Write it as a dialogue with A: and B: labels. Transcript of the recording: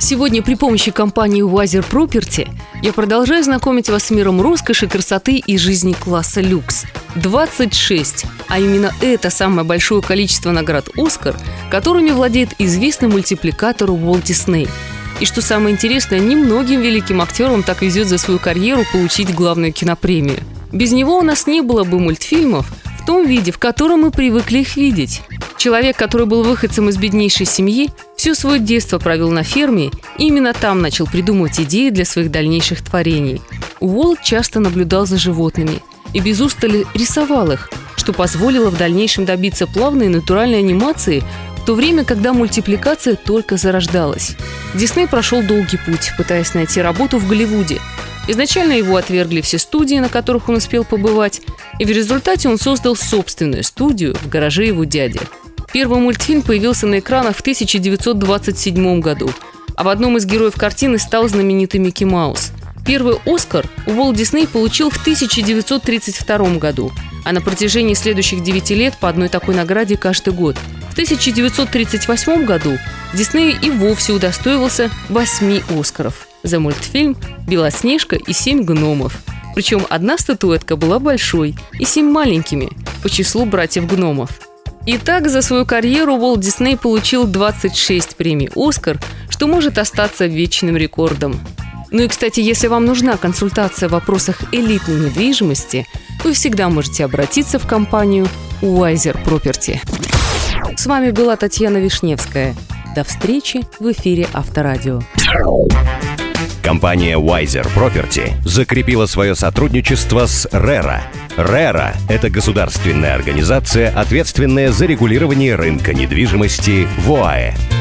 A: Сегодня при помощи компании Wiser Property я продолжаю знакомить вас с миром роскоши, красоты и жизни класса люкс. 26, а именно это самое большое количество наград «Оскар», которыми владеет известный мультипликатор Уолт Дисней. И что самое интересное, немногим великим актерам так везет за свою карьеру получить главную кинопремию. Без него у нас не было бы мультфильмов в том виде, в котором мы привыкли их видеть. Человек, который был выходцем из беднейшей семьи, все свое детство провел на ферме и именно там начал придумывать идеи для своих дальнейших творений. Уолт часто наблюдал за животными и без устали рисовал их, что позволило в дальнейшем добиться плавной и натуральной анимации в то время, когда мультипликация только зарождалась. Дисней прошел долгий путь, пытаясь найти работу в Голливуде. Изначально его отвергли все студии, на которых он успел побывать, и в результате он создал собственную студию в гараже его дяди – Первый мультфильм появился на экранах в 1927 году, а в одном из героев картины стал знаменитый Микки Маус. Первый «Оскар» Уолт Дисней получил в 1932 году, а на протяжении следующих 9 лет по одной такой награде каждый год. В 1938 году Дисней и вовсе удостоивался 8 «Оскаров» за мультфильм «Белоснежка и семь гномов». Причем одна статуэтка была большой и семь маленькими по числу братьев-гномов – Итак, за свою карьеру Уолт Дисней получил 26 премий «Оскар», что может остаться вечным рекордом. Ну и, кстати, если вам нужна консультация в вопросах элитной недвижимости, вы всегда можете обратиться в компанию Wiser Property. С вами была Татьяна Вишневская. До встречи в эфире Авторадио.
B: Компания Wiser Property закрепила свое сотрудничество с RERA. RERA – это государственная организация, ответственная за регулирование рынка недвижимости в ОАЭ.